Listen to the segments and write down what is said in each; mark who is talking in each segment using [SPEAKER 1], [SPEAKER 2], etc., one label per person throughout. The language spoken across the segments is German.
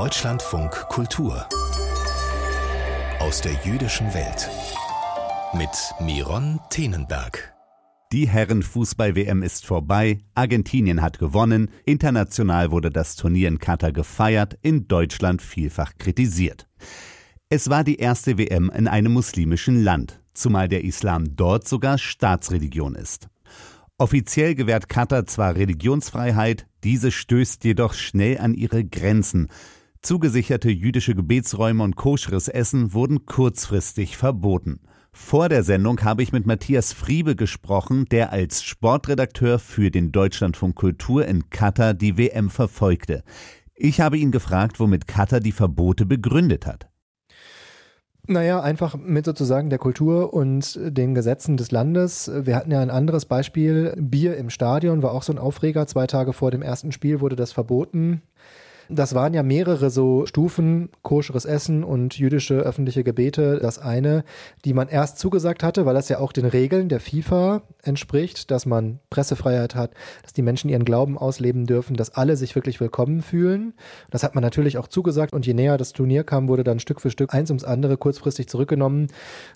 [SPEAKER 1] Deutschlandfunk Kultur aus der jüdischen Welt mit Miron Tenenberg.
[SPEAKER 2] Die Herrenfußball-WM ist vorbei, Argentinien hat gewonnen, international wurde das Turnier in Katar gefeiert, in Deutschland vielfach kritisiert. Es war die erste WM in einem muslimischen Land, zumal der Islam dort sogar Staatsreligion ist. Offiziell gewährt Katar zwar Religionsfreiheit, diese stößt jedoch schnell an ihre Grenzen. Zugesicherte jüdische Gebetsräume und koscheres Essen wurden kurzfristig verboten. Vor der Sendung habe ich mit Matthias Friebe gesprochen, der als Sportredakteur für den Deutschlandfunk Kultur in Katar die WM verfolgte. Ich habe ihn gefragt, womit Katar die Verbote begründet hat.
[SPEAKER 3] Naja, einfach mit sozusagen der Kultur und den Gesetzen des Landes. Wir hatten ja ein anderes Beispiel. Bier im Stadion war auch so ein Aufreger. Zwei Tage vor dem ersten Spiel wurde das verboten. Das waren ja mehrere so Stufen, koscheres Essen und jüdische öffentliche Gebete. Das eine, die man erst zugesagt hatte, weil das ja auch den Regeln der FIFA entspricht, dass man Pressefreiheit hat, dass die Menschen ihren Glauben ausleben dürfen, dass alle sich wirklich willkommen fühlen. Das hat man natürlich auch zugesagt und je näher das Turnier kam, wurde dann Stück für Stück eins ums andere kurzfristig zurückgenommen.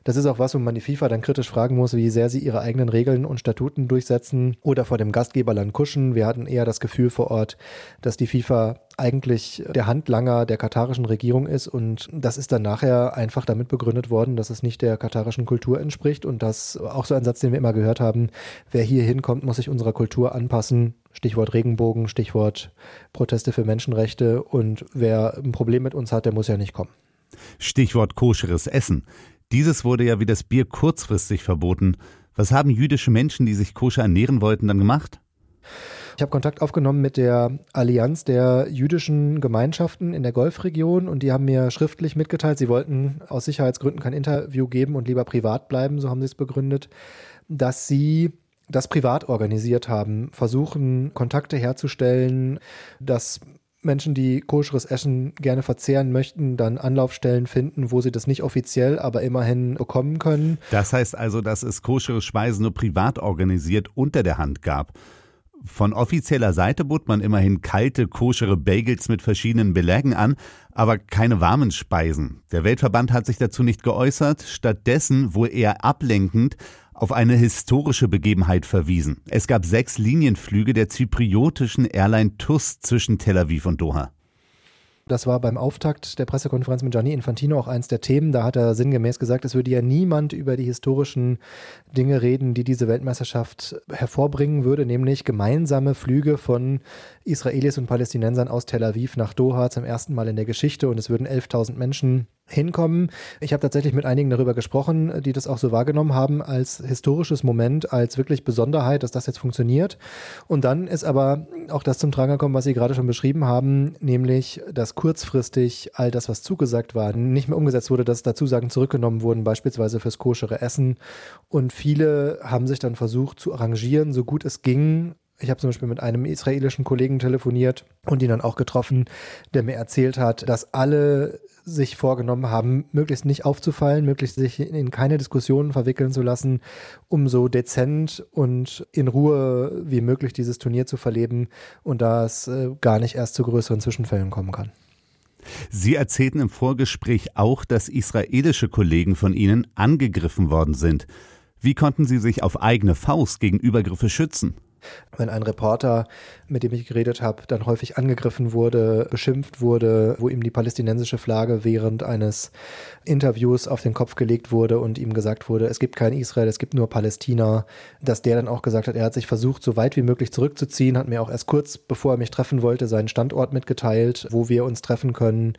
[SPEAKER 3] Das ist auch was, wo man die FIFA dann kritisch fragen muss, wie sehr sie ihre eigenen Regeln und Statuten durchsetzen oder vor dem Gastgeberland kuschen. Wir hatten eher das Gefühl vor Ort, dass die FIFA eigentlich der Handlanger der katarischen Regierung ist und das ist dann nachher einfach damit begründet worden, dass es nicht der katarischen Kultur entspricht und das auch so ein Satz, den wir immer gehört haben, wer hier hinkommt, muss sich unserer Kultur anpassen. Stichwort Regenbogen, Stichwort Proteste für Menschenrechte und wer ein Problem mit uns hat, der muss ja nicht kommen.
[SPEAKER 2] Stichwort koscheres Essen. Dieses wurde ja wie das Bier kurzfristig verboten. Was haben jüdische Menschen, die sich koscher ernähren wollten, dann gemacht?
[SPEAKER 3] Ich habe Kontakt aufgenommen mit der Allianz der jüdischen Gemeinschaften in der Golfregion und die haben mir schriftlich mitgeteilt, sie wollten aus Sicherheitsgründen kein Interview geben und lieber privat bleiben, so haben sie es begründet, dass sie das privat organisiert haben, versuchen Kontakte herzustellen, dass Menschen, die koscheres Essen gerne verzehren möchten, dann Anlaufstellen finden, wo sie das nicht offiziell, aber immerhin bekommen können.
[SPEAKER 2] Das heißt also, dass es koschere Speisen nur privat organisiert unter der Hand gab. Von offizieller Seite bot man immerhin kalte, koschere Bagels mit verschiedenen Belägen an, aber keine warmen Speisen. Der Weltverband hat sich dazu nicht geäußert, stattdessen wohl eher ablenkend auf eine historische Begebenheit verwiesen. Es gab sechs Linienflüge der zypriotischen Airline TUS zwischen Tel Aviv und Doha.
[SPEAKER 3] Das war beim Auftakt der Pressekonferenz mit Gianni Infantino auch eins der Themen. Da hat er sinngemäß gesagt, es würde ja niemand über die historischen Dinge reden, die diese Weltmeisterschaft hervorbringen würde, nämlich gemeinsame Flüge von Israelis und Palästinensern aus Tel Aviv nach Doha zum ersten Mal in der Geschichte und es würden 11.000 Menschen hinkommen. Ich habe tatsächlich mit einigen darüber gesprochen, die das auch so wahrgenommen haben als historisches Moment, als wirklich Besonderheit, dass das jetzt funktioniert. Und dann ist aber auch das zum Tragen gekommen, was Sie gerade schon beschrieben haben, nämlich, dass kurzfristig all das, was zugesagt war, nicht mehr umgesetzt wurde, dass Dazusagen zurückgenommen wurden, beispielsweise fürs koschere Essen. Und viele haben sich dann versucht zu arrangieren, so gut es ging, ich habe zum Beispiel mit einem israelischen Kollegen telefoniert und ihn dann auch getroffen, der mir erzählt hat, dass alle sich vorgenommen haben, möglichst nicht aufzufallen, möglichst sich in keine Diskussionen verwickeln zu lassen, um so dezent und in Ruhe wie möglich dieses Turnier zu verleben und da es äh, gar nicht erst zu größeren Zwischenfällen kommen kann.
[SPEAKER 2] Sie erzählten im Vorgespräch auch, dass israelische Kollegen von Ihnen angegriffen worden sind. Wie konnten Sie sich auf eigene Faust gegen Übergriffe schützen?
[SPEAKER 3] Wenn ein Reporter, mit dem ich geredet habe, dann häufig angegriffen wurde, beschimpft wurde, wo ihm die palästinensische Flagge während eines Interviews auf den Kopf gelegt wurde und ihm gesagt wurde, es gibt kein Israel, es gibt nur Palästina, dass der dann auch gesagt hat, er hat sich versucht, so weit wie möglich zurückzuziehen, hat mir auch erst kurz, bevor er mich treffen wollte, seinen Standort mitgeteilt, wo wir uns treffen können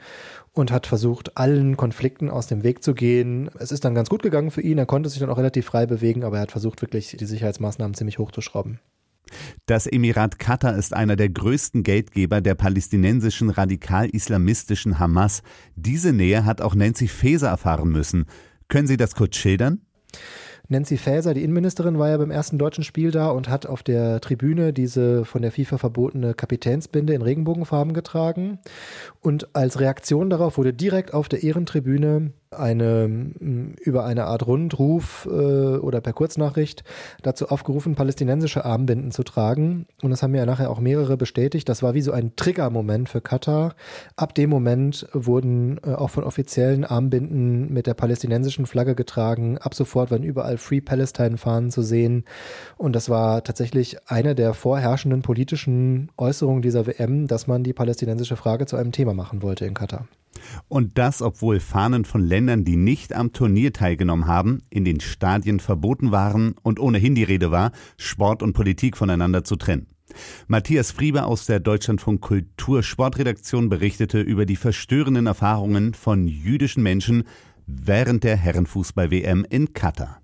[SPEAKER 3] und hat versucht, allen Konflikten aus dem Weg zu gehen. Es ist dann ganz gut gegangen für ihn, er konnte sich dann auch relativ frei bewegen, aber er hat versucht, wirklich die Sicherheitsmaßnahmen ziemlich hochzuschrauben.
[SPEAKER 2] Das Emirat Katar ist einer der größten Geldgeber der palästinensischen radikal-islamistischen Hamas. Diese Nähe hat auch Nancy Faeser erfahren müssen. Können Sie das kurz schildern?
[SPEAKER 3] Nancy Faeser, die Innenministerin, war ja beim ersten deutschen Spiel da und hat auf der Tribüne diese von der FIFA verbotene Kapitänsbinde in Regenbogenfarben getragen. Und als Reaktion darauf wurde direkt auf der Ehrentribüne eine, über eine Art Rundruf äh, oder per Kurznachricht dazu aufgerufen, palästinensische Armbinden zu tragen. Und das haben mir ja nachher auch mehrere bestätigt. Das war wie so ein Triggermoment für Katar. Ab dem Moment wurden äh, auch von offiziellen Armbinden mit der palästinensischen Flagge getragen. Ab sofort waren überall Free Palestine-Fahnen zu sehen. Und das war tatsächlich eine der vorherrschenden politischen Äußerungen dieser WM, dass man die palästinensische Frage zu einem Thema machen wollte in Katar.
[SPEAKER 2] Und das, obwohl Fahnen von Ländern, die nicht am Turnier teilgenommen haben, in den Stadien verboten waren und ohnehin die Rede war, Sport und Politik voneinander zu trennen. Matthias Frieber aus der Deutschlandfunk Kultur Sportredaktion berichtete über die verstörenden Erfahrungen von jüdischen Menschen während der Herrenfußball-WM in Katar.